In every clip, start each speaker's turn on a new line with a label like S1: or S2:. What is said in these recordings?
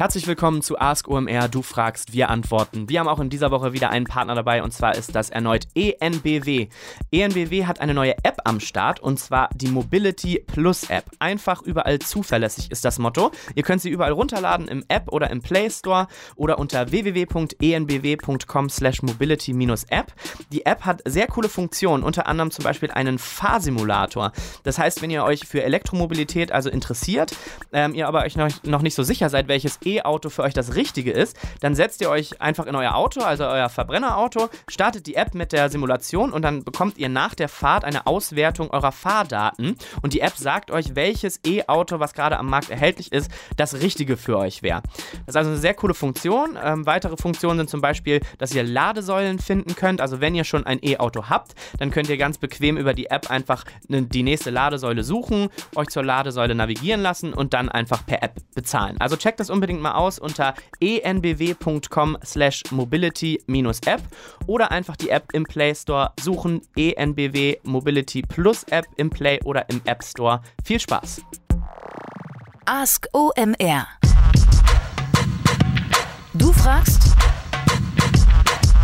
S1: Herzlich willkommen zu Ask OMR. Du fragst, wir antworten. Wir haben auch in dieser Woche wieder einen Partner dabei und zwar ist das erneut ENBW. ENBW hat eine neue App am Start und zwar die Mobility Plus App. Einfach überall zuverlässig ist das Motto. Ihr könnt sie überall runterladen im App oder im Play Store oder unter www.enbw.com/mobility-app. Die App hat sehr coole Funktionen, unter anderem zum Beispiel einen Fahrsimulator. Das heißt, wenn ihr euch für Elektromobilität also interessiert, ähm, ihr aber euch noch, noch nicht so sicher seid, welches E-Auto für euch das Richtige ist, dann setzt ihr euch einfach in euer Auto, also euer Verbrennerauto, startet die App mit der Simulation und dann bekommt ihr nach der Fahrt eine Auswertung eurer Fahrdaten und die App sagt euch, welches E-Auto, was gerade am Markt erhältlich ist, das Richtige für euch wäre. Das ist also eine sehr coole Funktion. Ähm, weitere Funktionen sind zum Beispiel, dass ihr Ladesäulen finden könnt. Also wenn ihr schon ein E-Auto habt, dann könnt ihr ganz bequem über die App einfach ne, die nächste Ladesäule suchen, euch zur Ladesäule navigieren lassen und dann einfach per App bezahlen. Also checkt das unbedingt mal aus unter enbw.com slash mobility-app oder einfach die App im Play Store suchen, enbw Mobility Plus App im Play oder im App Store. Viel Spaß!
S2: Ask OMR. Du fragst,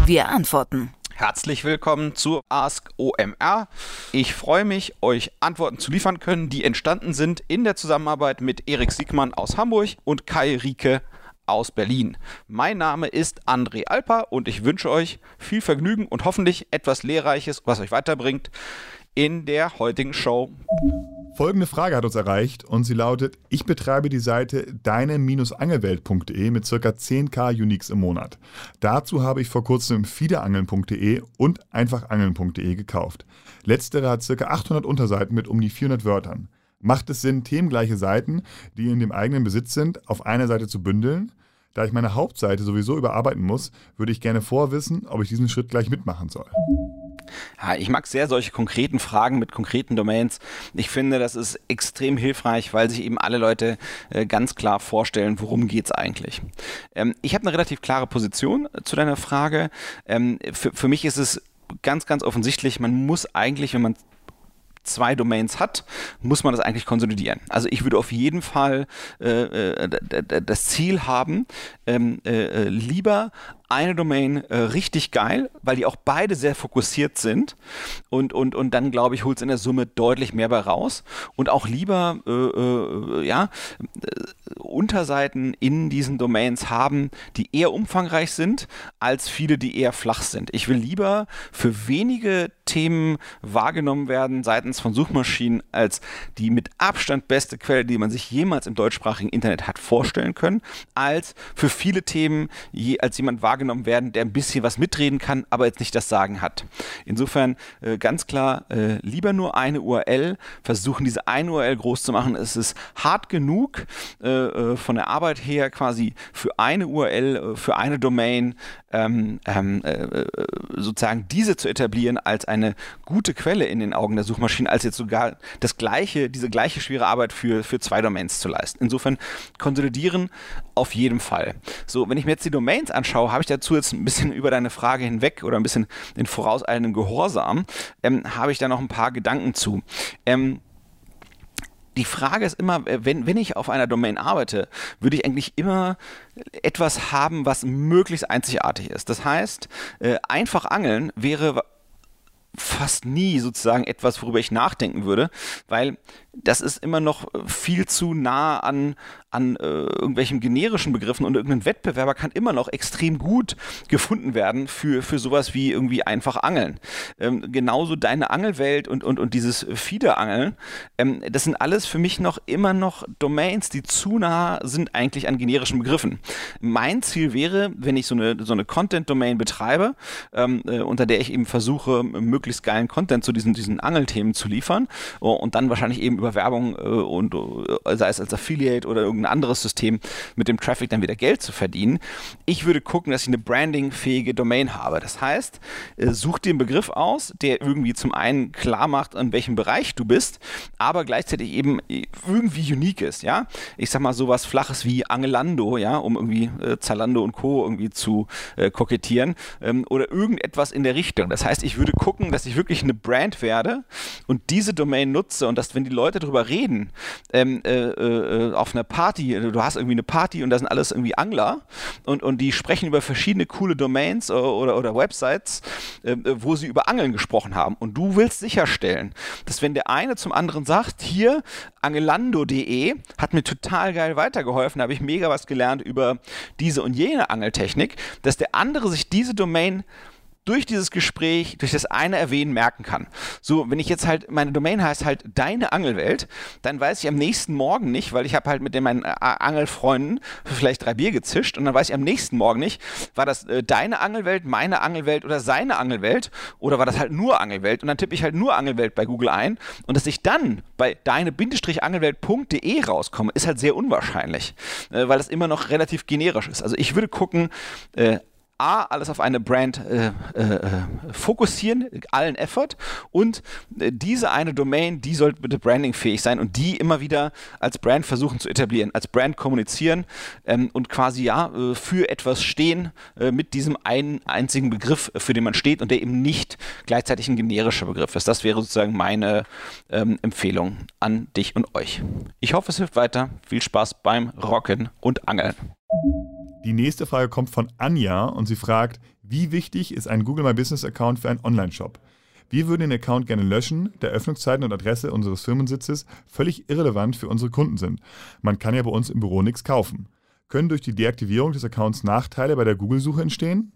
S2: wir antworten.
S3: Herzlich willkommen zu Ask OMR. Ich freue mich, euch Antworten zu liefern können, die entstanden sind in der Zusammenarbeit mit Erik Siegmann aus Hamburg und Kai Rieke aus Berlin. Mein Name ist André Alper und ich wünsche euch viel Vergnügen und hoffentlich etwas Lehrreiches, was euch weiterbringt in der heutigen Show.
S4: Folgende Frage hat uns erreicht und sie lautet: Ich betreibe die Seite deine-angelwelt.de mit ca. 10k Uniques im Monat. Dazu habe ich vor kurzem fiederangeln.de und einfachangeln.de gekauft. Letztere hat ca. 800 Unterseiten mit um die 400 Wörtern. Macht es Sinn, themengleiche Seiten, die in dem eigenen Besitz sind, auf einer Seite zu bündeln? Da ich meine Hauptseite sowieso überarbeiten muss, würde ich gerne vorwissen, ob ich diesen Schritt gleich mitmachen soll.
S3: Ja, ich mag sehr solche konkreten Fragen mit konkreten Domains. Ich finde, das ist extrem hilfreich, weil sich eben alle Leute äh, ganz klar vorstellen, worum geht es eigentlich. Ähm, ich habe eine relativ klare Position äh, zu deiner Frage. Ähm, für, für mich ist es ganz, ganz offensichtlich, man muss eigentlich, wenn man zwei Domains hat, muss man das eigentlich konsolidieren. Also ich würde auf jeden Fall äh, äh das Ziel haben, ähm, äh, äh, lieber eine Domain äh, richtig geil, weil die auch beide sehr fokussiert sind und, und, und dann glaube ich, holt es in der Summe deutlich mehr bei raus und auch lieber äh, äh, ja, äh, Unterseiten in diesen Domains haben, die eher umfangreich sind, als viele, die eher flach sind. Ich will lieber für wenige Themen wahrgenommen werden seitens von Suchmaschinen als die mit Abstand beste Quelle, die man sich jemals im deutschsprachigen Internet hat vorstellen können, als für viele Themen je, als jemand wahrgenommen wahrgenommen werden, der ein bisschen was mitreden kann, aber jetzt nicht das Sagen hat. Insofern äh, ganz klar, äh, lieber nur eine URL, versuchen diese eine URL groß zu machen. Es ist hart genug äh, äh von der Arbeit her quasi für eine URL, äh, für eine Domain ähm, ähm, äh, sozusagen diese zu etablieren als eine gute Quelle in den Augen der Suchmaschinen, als jetzt sogar das gleiche, diese gleiche schwere Arbeit für, für zwei Domains zu leisten. Insofern konsolidieren auf jeden Fall. So, wenn ich mir jetzt die Domains anschaue, habe ich dazu jetzt ein bisschen über deine Frage hinweg oder ein bisschen in vorauseilendem Gehorsam, ähm, habe ich da noch ein paar Gedanken zu. Ähm, die Frage ist immer, äh, wenn, wenn ich auf einer Domain arbeite, würde ich eigentlich immer etwas haben, was möglichst einzigartig ist. Das heißt, äh, einfach angeln wäre fast nie sozusagen etwas, worüber ich nachdenken würde, weil das ist immer noch viel zu nah an, an äh, irgendwelchen generischen Begriffen und irgendein Wettbewerber kann immer noch extrem gut gefunden werden für, für sowas wie irgendwie einfach Angeln. Ähm, genauso deine Angelwelt und, und, und dieses Fiederangeln, ähm, das sind alles für mich noch immer noch Domains, die zu nah sind eigentlich an generischen Begriffen. Mein Ziel wäre, wenn ich so eine, so eine Content-Domain betreibe, ähm, äh, unter der ich eben versuche, möglichst geilen Content zu diesen, diesen Angelthemen zu liefern uh, und dann wahrscheinlich eben über Werbung äh, und äh, sei es als Affiliate oder irgendein anderes System mit dem Traffic dann wieder Geld zu verdienen. Ich würde gucken, dass ich eine brandingfähige Domain habe. Das heißt, äh, such dir einen Begriff aus, der irgendwie zum einen klar macht, in welchem Bereich du bist, aber gleichzeitig eben irgendwie unique ist, ja. Ich sag mal sowas Flaches wie Angelando, ja, um irgendwie äh, Zalando und Co. irgendwie zu äh, kokettieren ähm, oder irgendetwas in der Richtung. Das heißt, ich würde gucken, dass ich wirklich eine Brand werde und diese Domain nutze und dass, wenn die Leute darüber reden, ähm, äh, äh, auf einer Party Party, du hast irgendwie eine Party und da sind alles irgendwie Angler und, und die sprechen über verschiedene coole Domains oder, oder, oder Websites, äh, wo sie über Angeln gesprochen haben. Und du willst sicherstellen, dass wenn der eine zum anderen sagt, hier angelando.de hat mir total geil weitergeholfen, da habe ich mega was gelernt über diese und jene Angeltechnik, dass der andere sich diese Domain durch dieses Gespräch, durch das eine Erwähnen merken kann. So, wenn ich jetzt halt, meine Domain heißt halt deine Angelwelt, dann weiß ich am nächsten Morgen nicht, weil ich habe halt mit den meinen äh, Angelfreunden vielleicht drei Bier gezischt und dann weiß ich am nächsten Morgen nicht, war das äh, deine Angelwelt, meine Angelwelt oder seine Angelwelt oder war das halt nur Angelwelt und dann tippe ich halt nur Angelwelt bei Google ein und dass ich dann bei deine-angelwelt.de rauskomme, ist halt sehr unwahrscheinlich, äh, weil das immer noch relativ generisch ist. Also ich würde gucken, äh, A, alles auf eine Brand äh, äh, fokussieren, allen Effort und äh, diese eine Domain, die sollte bitte brandingfähig sein und die immer wieder als Brand versuchen zu etablieren, als Brand kommunizieren ähm, und quasi ja äh, für etwas stehen äh, mit diesem einen einzigen Begriff, für den man steht und der eben nicht gleichzeitig ein generischer Begriff ist. Das wäre sozusagen meine ähm, Empfehlung an dich und euch. Ich hoffe, es hilft weiter. Viel Spaß beim Rocken und Angeln.
S4: Die nächste Frage kommt von Anja und sie fragt, wie wichtig ist ein Google My Business Account für einen Online-Shop? Wir würden den Account gerne löschen, da Öffnungszeiten und Adresse unseres Firmensitzes völlig irrelevant für unsere Kunden sind. Man kann ja bei uns im Büro nichts kaufen. Können durch die Deaktivierung des Accounts Nachteile bei der Google-Suche entstehen?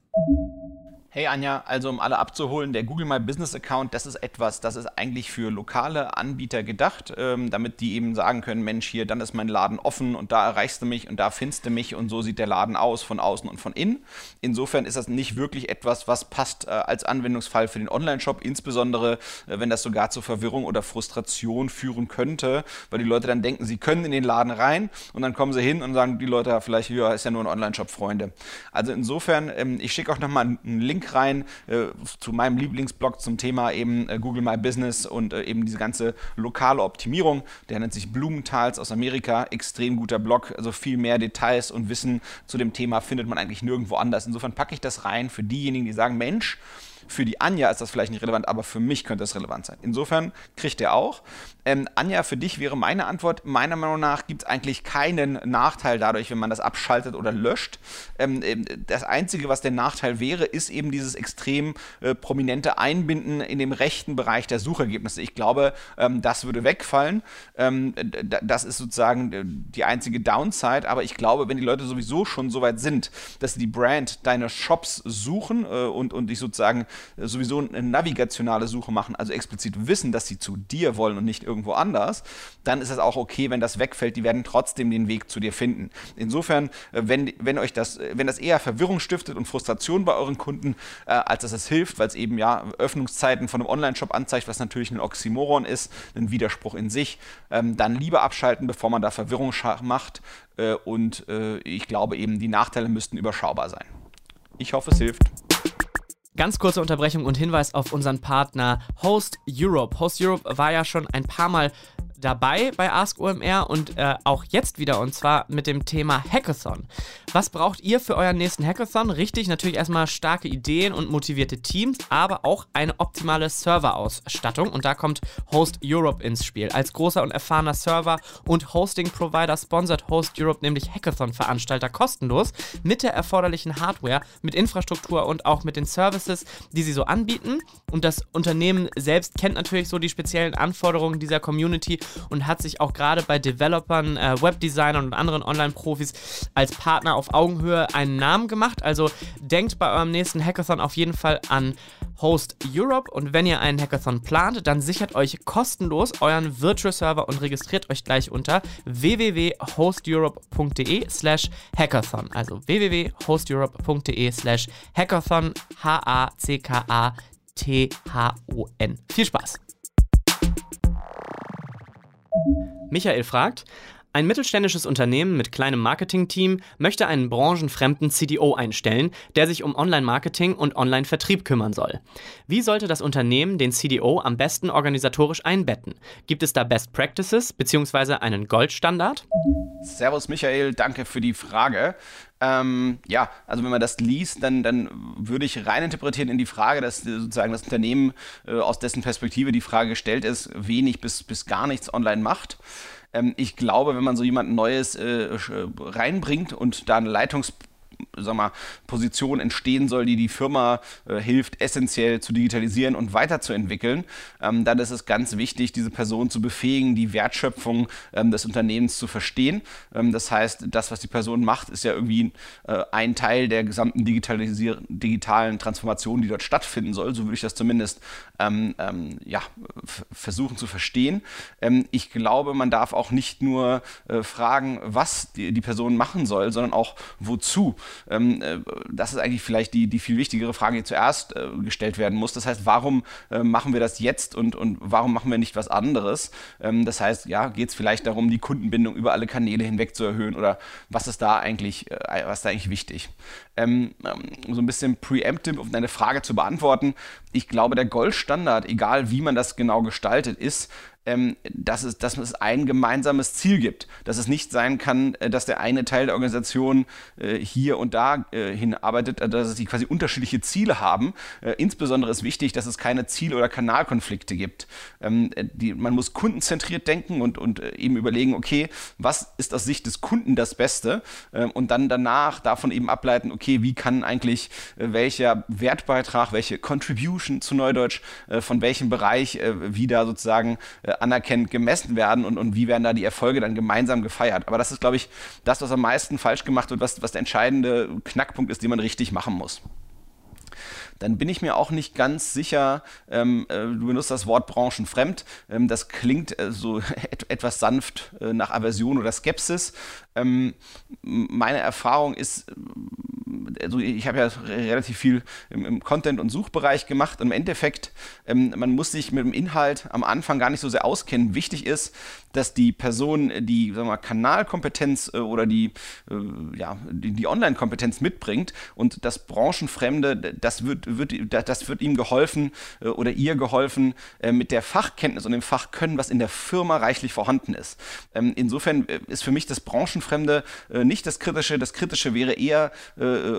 S3: Hey Anja, also um alle abzuholen, der Google My Business Account, das ist etwas, das ist eigentlich für lokale Anbieter gedacht, ähm, damit die eben sagen können, Mensch, hier, dann ist mein Laden offen und da erreichst du mich und da findest du mich und so sieht der Laden aus von außen und von innen. Insofern ist das nicht wirklich etwas, was passt äh, als Anwendungsfall für den Online-Shop, insbesondere äh, wenn das sogar zur Verwirrung oder Frustration führen könnte, weil die Leute dann denken, sie können in den Laden rein und dann kommen sie hin und sagen die Leute vielleicht, ja, ist ja nur ein Online-Shop, Freunde. Also insofern, ähm, ich schicke auch nochmal einen Link Link rein äh, zu meinem Lieblingsblog zum Thema eben äh, Google My Business und äh, eben diese ganze lokale Optimierung. Der nennt sich Blumentals aus Amerika. Extrem guter Blog. Also viel mehr Details und Wissen zu dem Thema findet man eigentlich nirgendwo anders. Insofern packe ich das rein für diejenigen, die sagen, Mensch, für die Anja ist das vielleicht nicht relevant, aber für mich könnte das relevant sein. Insofern kriegt er auch. Ähm, Anja, für dich wäre meine Antwort, meiner Meinung nach gibt es eigentlich keinen Nachteil dadurch, wenn man das abschaltet oder löscht. Ähm, ähm, das Einzige, was der Nachteil wäre, ist eben dieses extrem äh, prominente Einbinden in dem rechten Bereich der Suchergebnisse. Ich glaube, ähm, das würde wegfallen. Ähm, das ist sozusagen äh, die einzige Downside, aber ich glaube, wenn die Leute sowieso schon so weit sind, dass sie die Brand deiner Shops suchen äh, und, und dich sozusagen sowieso eine navigationale Suche machen, also explizit wissen, dass sie zu dir wollen und nicht irgendwo anders, dann ist es auch okay, wenn das wegfällt. Die werden trotzdem den Weg zu dir finden. Insofern, äh, wenn, wenn euch das, äh, wenn das eher Verwirrung stiftet und Frustration bei euren Kunden, äh, als dass es hilft, weil es eben ja Öffnungszeiten von einem Online-Shop anzeigt, was natürlich ein Oxymoron ist, ein Widerspruch in sich, ähm, dann lieber abschalten, bevor man da Verwirrung macht. Äh, und äh, ich glaube eben, die Nachteile müssten überschaubar sein. Ich hoffe, es hilft.
S1: Ganz kurze Unterbrechung und Hinweis auf unseren Partner Host Europe. Host Europe war ja schon ein paar Mal dabei bei Ask OMR und äh, auch jetzt wieder und zwar mit dem Thema Hackathon. Was braucht ihr für euren nächsten Hackathon? Richtig, natürlich erstmal starke Ideen und motivierte Teams, aber auch eine optimale Serverausstattung und da kommt Host Europe ins Spiel. Als großer und erfahrener Server und Hosting-Provider sponsert Host Europe nämlich Hackathon-Veranstalter kostenlos mit der erforderlichen Hardware, mit Infrastruktur und auch mit den Services, die sie so anbieten. Und das Unternehmen selbst kennt natürlich so die speziellen Anforderungen dieser Community und hat sich auch gerade bei Developern, äh, Webdesignern und anderen Online-Profis als Partner auf Augenhöhe einen Namen gemacht. Also denkt bei eurem nächsten Hackathon auf jeden Fall an Host Europe und wenn ihr einen Hackathon plant, dann sichert euch kostenlos euren Virtual Server und registriert euch gleich unter www.hosteurope.de slash hackathon. Also www.hosteurope.de slash hackathon H-A-C-K-A-T-H-O-N. Viel Spaß! Michael fragt, ein mittelständisches Unternehmen mit kleinem Marketingteam möchte einen branchenfremden CDO einstellen, der sich um Online-Marketing und Online-Vertrieb kümmern soll. Wie sollte das Unternehmen den CDO am besten organisatorisch einbetten? Gibt es da Best Practices bzw. einen Goldstandard?
S3: Servus Michael, danke für die Frage. Ähm, ja, also wenn man das liest, dann, dann würde ich rein interpretieren in die Frage, dass sozusagen das Unternehmen äh, aus dessen Perspektive die Frage gestellt ist, wenig bis, bis gar nichts online macht. Ähm, ich glaube, wenn man so jemand Neues äh, reinbringt und da eine Leitungs sag mal, Position entstehen soll, die die Firma äh, hilft, essentiell zu digitalisieren und weiterzuentwickeln, ähm, dann ist es ganz wichtig, diese Person zu befähigen, die Wertschöpfung ähm, des Unternehmens zu verstehen. Ähm, das heißt, das, was die Person macht, ist ja irgendwie äh, ein Teil der gesamten digitalen Transformation, die dort stattfinden soll. So würde ich das zumindest ähm, ähm, ja, versuchen zu verstehen. Ähm, ich glaube, man darf auch nicht nur äh, fragen, was die, die Person machen soll, sondern auch wozu. Ähm, äh, das ist eigentlich vielleicht die, die viel wichtigere Frage, die zuerst äh, gestellt werden muss. Das heißt, warum äh, machen wir das jetzt und, und warum machen wir nicht was anderes? Ähm, das heißt, ja, geht es vielleicht darum, die Kundenbindung über alle Kanäle hinweg zu erhöhen oder was ist da eigentlich, was da eigentlich wichtig? Ähm, ähm, so ein bisschen preemptive, um deine Frage zu beantworten. Ich glaube, der Goldstandard, egal wie man das genau gestaltet, ist, ähm, dass, es, dass es ein gemeinsames Ziel gibt. Dass es nicht sein kann, äh, dass der eine Teil der Organisation äh, hier und da äh, hinarbeitet, äh, dass sie quasi unterschiedliche Ziele haben. Äh, insbesondere ist wichtig, dass es keine Ziel- oder Kanalkonflikte gibt. Ähm, äh, die, man muss kundenzentriert denken und, und eben überlegen, okay, was ist aus Sicht des Kunden das Beste? Ähm, und dann danach davon eben ableiten, okay, wie kann eigentlich welcher Wertbeitrag, welche Contribution zu Neudeutsch von welchem Bereich wieder sozusagen anerkennend gemessen werden und, und wie werden da die Erfolge dann gemeinsam gefeiert. Aber das ist, glaube ich, das, was am meisten falsch gemacht wird, was, was der entscheidende Knackpunkt ist, den man richtig machen muss dann bin ich mir auch nicht ganz sicher, ähm, äh, du benutzt das Wort branchenfremd, ähm, das klingt äh, so et etwas sanft äh, nach Aversion oder Skepsis. Ähm, meine Erfahrung ist, also ich habe ja relativ viel im, im, Content- und Suchbereich gemacht und im Endeffekt, ähm, man muss sich mit dem Inhalt am Anfang gar nicht so sehr auskennen. Wichtig ist, dass die Person die sagen wir mal, Kanalkompetenz äh, oder die, äh, ja, die, die Online-Kompetenz mitbringt und das Branchenfremde, das wird, wird, das wird ihm geholfen äh, oder ihr geholfen äh, mit der Fachkenntnis und dem Fachkönnen, was in der Firma reichlich vorhanden ist. Ähm, insofern äh, ist für mich das Branchenfremde äh, nicht das Kritische. Das Kritische wäre eher,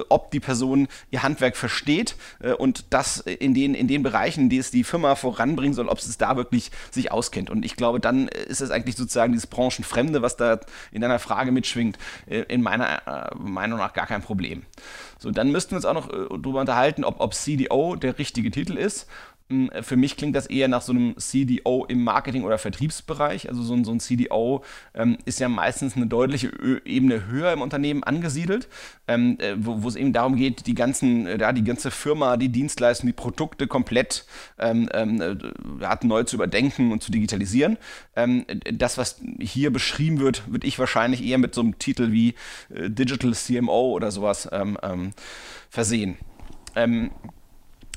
S3: ob die Person ihr Handwerk versteht und das in den, in den Bereichen, die es die Firma voranbringen soll, ob es da wirklich sich auskennt. Und ich glaube, dann ist es eigentlich sozusagen dieses Branchenfremde, was da in deiner Frage mitschwingt, in meiner Meinung nach gar kein Problem. So, dann müssten wir uns auch noch darüber unterhalten, ob, ob CDO der richtige Titel ist. Hm, für mich klingt das eher nach so einem CDO im Marketing- oder Vertriebsbereich. Also so ein, so ein CDO ähm, ist ja meistens eine deutliche Ö Ebene höher im Unternehmen angesiedelt, ähm, äh, wo es eben darum geht, die ganzen, äh, ja, die ganze Firma, die Dienstleistungen, die Produkte komplett ähm, ähm äh, neu zu überdenken und zu digitalisieren. Ähm, das, was hier beschrieben wird, würde ich wahrscheinlich eher mit so einem Titel wie äh, Digital CMO oder sowas ähm, versehen.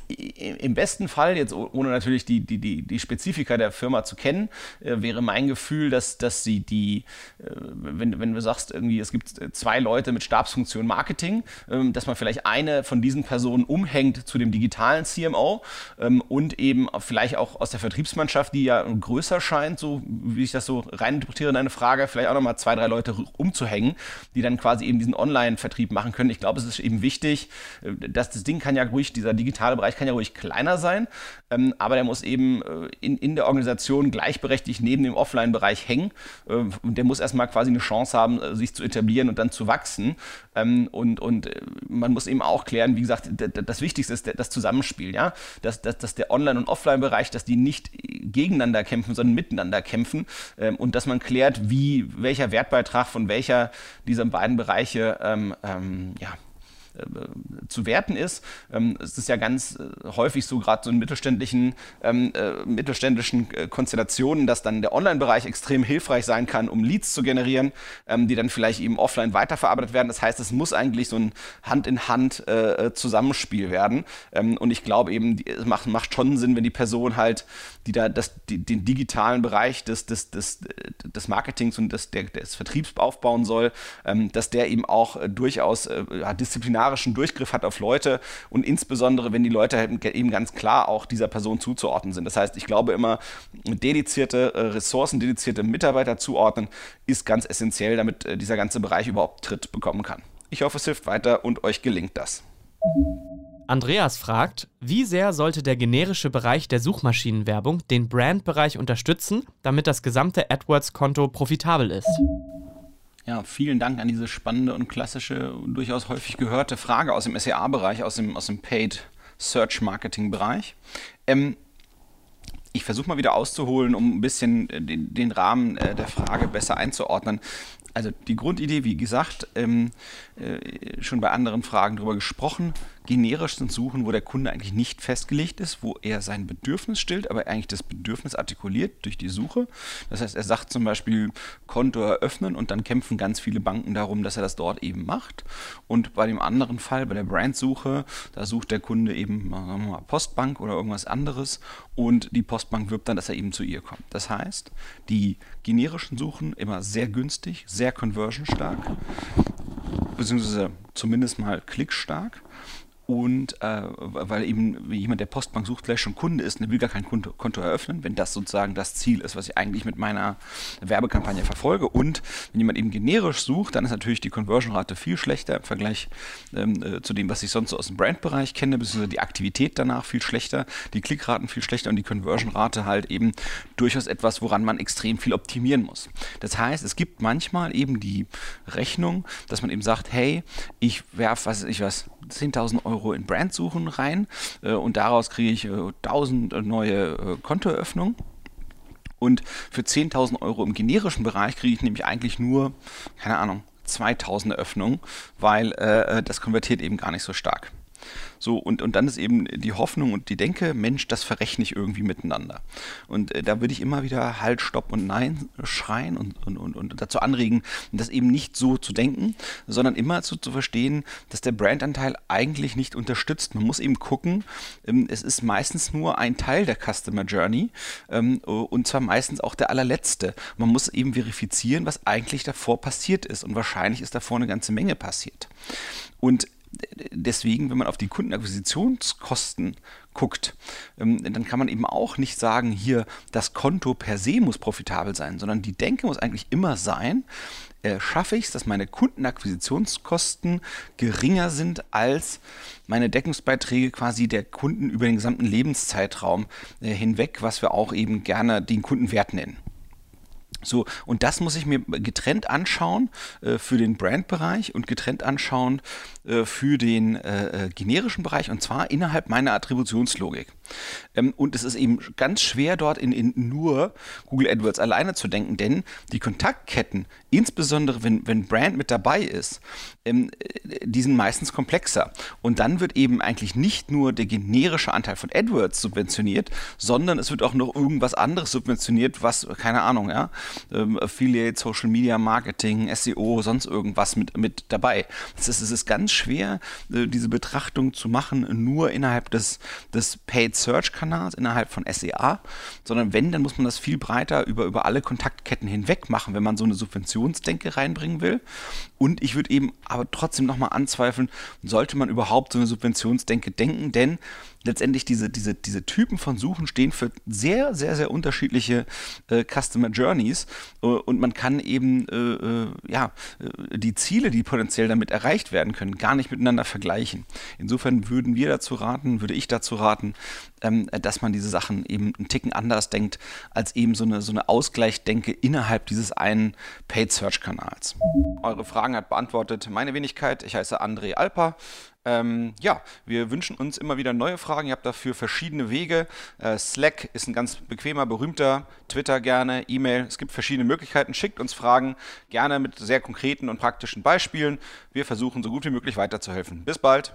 S3: Im besten Fall, jetzt ohne natürlich die, die, die, die Spezifika der Firma zu kennen, äh, wäre mein Gefühl, dass, dass sie die, äh, wenn, wenn du sagst, irgendwie, es gibt zwei Leute mit Stabsfunktion Marketing, ähm, dass man vielleicht eine von diesen Personen umhängt zu dem digitalen CMO ähm, und eben vielleicht auch aus der Vertriebsmannschaft, die ja größer scheint, so wie ich das so rein interpretiere in eine Frage, vielleicht auch nochmal zwei, drei Leute umzuhängen, die dann quasi eben diesen Online-Vertrieb machen können. Ich glaube, es ist eben wichtig, äh, dass das Ding kann ja ruhig, dieser digitale Bereich kann ja ruhig kleiner sein, ähm, aber der muss eben äh, in, in der Organisation gleichberechtigt neben dem Offline-Bereich hängen. Äh, und der muss erstmal quasi eine Chance haben, äh, sich zu etablieren und dann zu wachsen. Ähm, und, und äh, man muss eben auch klären, wie gesagt, das Wichtigste ist das Zusammenspiel, ja, dass, dass, dass der Online- und Offline-Bereich, dass die nicht gegeneinander kämpfen, sondern miteinander kämpfen ähm, und dass man klärt, wie welcher Wertbeitrag von welcher dieser beiden Bereiche ähm, ähm, ja, äh, zu werten ist. Ähm, es ist ja ganz äh, häufig so, gerade so in ähm, äh, mittelständischen Konstellationen, dass dann der Online-Bereich extrem hilfreich sein kann, um Leads zu generieren, ähm, die dann vielleicht eben offline weiterverarbeitet werden. Das heißt, es muss eigentlich so ein Hand-in-Hand Zusammenspiel werden. und ich glaube eben, es macht, macht schon Sinn, wenn die Person halt, die da das, die, den digitalen Bereich des, des, des, des Marketings und des, der, des Vertriebs aufbauen soll, dass der eben auch durchaus disziplinarisch disziplinarischen Durchgriff hat auf Leute und insbesondere, wenn die Leute halt eben ganz klar auch dieser Person zuzuordnen sind. Das heißt, ich glaube immer, dedizierte äh, Ressourcen, dedizierte Mitarbeiter zuordnen, ist ganz essentiell, damit äh, dieser ganze Bereich überhaupt Tritt bekommen kann. Ich hoffe, es hilft weiter und euch gelingt das.
S1: Andreas fragt, wie sehr sollte der generische Bereich der Suchmaschinenwerbung den Brandbereich unterstützen, damit das gesamte AdWords-Konto profitabel ist?
S3: Ja, vielen Dank an diese spannende und klassische, durchaus häufig gehörte Frage aus dem SEA-Bereich, aus dem, aus dem Paid Search Marketing-Bereich. Ähm, ich versuche mal wieder auszuholen, um ein bisschen äh, den, den Rahmen äh, der Frage besser einzuordnen. Also die Grundidee, wie gesagt, ähm, äh, schon bei anderen Fragen darüber gesprochen, generisch sind Suchen, wo der Kunde eigentlich nicht festgelegt ist, wo er sein Bedürfnis stillt, aber eigentlich das Bedürfnis artikuliert durch die Suche. Das heißt, er sagt zum Beispiel Konto eröffnen und dann kämpfen ganz viele Banken darum, dass er das dort eben macht. Und bei dem anderen Fall, bei der Brandsuche, da sucht der Kunde eben mal, Postbank oder irgendwas anderes und die Postbank wirbt dann, dass er eben zu ihr kommt. Das heißt, die generischen Suchen immer sehr günstig, sehr conversionstark beziehungsweise zumindest mal klickstark und äh, weil eben jemand, der Postbank sucht, vielleicht schon Kunde ist und will gar kein Konto, Konto, eröffnen, wenn das sozusagen das Ziel ist, was ich eigentlich mit meiner Werbekampagne verfolge. Und wenn jemand eben generisch sucht, dann ist natürlich die Conversion-Rate viel schlechter im Vergleich ähm, äh, zu dem, was ich sonst so aus dem Brandbereich kenne, beziehungsweise die Aktivität danach viel schlechter, die Klickraten viel schlechter und die Conversion-Rate halt eben durchaus etwas, woran man extrem viel optimieren muss. Das heißt, es gibt manchmal eben die Rechnung, dass man eben sagt, hey, ich werfe, was ich was, 10.000 Euro in Brandsuchen rein äh, und daraus kriege ich äh, 1.000 neue äh, Kontoeröffnungen. Und für 10.000 Euro im generischen Bereich kriege ich nämlich eigentlich nur, keine Ahnung, 2000 Öffnungen, weil äh, äh, das konvertiert eben gar nicht so stark. So, und, und dann ist eben die Hoffnung und die Denke, Mensch, das verrechne ich irgendwie miteinander. Und äh, da würde ich immer wieder Halt, Stopp und Nein schreien und, und, und, und dazu anregen, das eben nicht so zu denken, sondern immer zu, zu verstehen, dass der Brandanteil eigentlich nicht unterstützt. Man muss eben gucken, ähm, es ist meistens nur ein Teil der Customer Journey ähm, und zwar meistens auch der allerletzte. Man muss eben verifizieren, was eigentlich davor passiert ist und wahrscheinlich ist davor eine ganze Menge passiert. Und deswegen, wenn man auf die Kundenakquisitionskosten guckt, ähm, dann kann man eben auch nicht sagen, hier das Konto per se muss profitabel sein, sondern die Denke muss eigentlich immer sein, äh, schaffe ich es, dass meine Kundenakquisitionskosten geringer sind als meine Deckungsbeiträge quasi der Kunden über den gesamten Lebenszeitraum äh, hinweg, was wir auch eben gerne den Kundenwert nennen. So, und das muss ich mir getrennt anschauen äh, für den Brandbereich und getrennt anschauen äh, für den äh, äh, generischen Bereich und zwar innerhalb meiner Attributionslogik. Ähm, und es ist eben ganz schwer dort in, in, nur Google AdWords alleine zu denken, denn die Kontaktketten, insbesondere wenn, wenn Brand mit dabei ist, ähm, äh, die sind meistens komplexer. Und dann wird eben eigentlich nicht nur der generische Anteil von AdWords subventioniert, sondern es wird auch noch irgendwas anderes subventioniert, was, keine Ahnung, ja, ähm, Affiliate, Social Media Marketing, SEO, sonst irgendwas mit, mit dabei. Das ist, es ist ganz schwer, äh, diese Betrachtung zu machen, nur innerhalb des, des Paid Search Kanals, innerhalb von SEA, sondern wenn, dann muss man das viel breiter über, über alle Kontaktketten hinweg machen, wenn man so eine Subventionsdenke reinbringen will. Und ich würde eben aber trotzdem nochmal anzweifeln, sollte man überhaupt so eine Subventionsdenke denken, denn letztendlich diese, diese, diese Typen von Suchen stehen für sehr, sehr, sehr unterschiedliche äh, Customer Journeys äh, und man kann eben äh, äh ja, äh, die Ziele, die potenziell damit erreicht werden können, gar nicht miteinander vergleichen. Insofern würden wir dazu raten, würde ich dazu raten, ähm, dass man diese Sachen eben einen Ticken anders denkt, als eben so eine, so eine Ausgleichdenke innerhalb dieses einen Paid Search Kanals. Eure Fragen hat beantwortet meine Wenigkeit. Ich heiße André Alper. Ähm, ja, wir wünschen uns immer wieder neue Fragen. Ihr habt dafür verschiedene Wege. Äh, Slack ist ein ganz bequemer, berühmter. Twitter gerne, E-Mail. Es gibt verschiedene Möglichkeiten. Schickt uns Fragen gerne mit sehr konkreten und praktischen Beispielen. Wir versuchen so gut wie möglich weiterzuhelfen. Bis bald.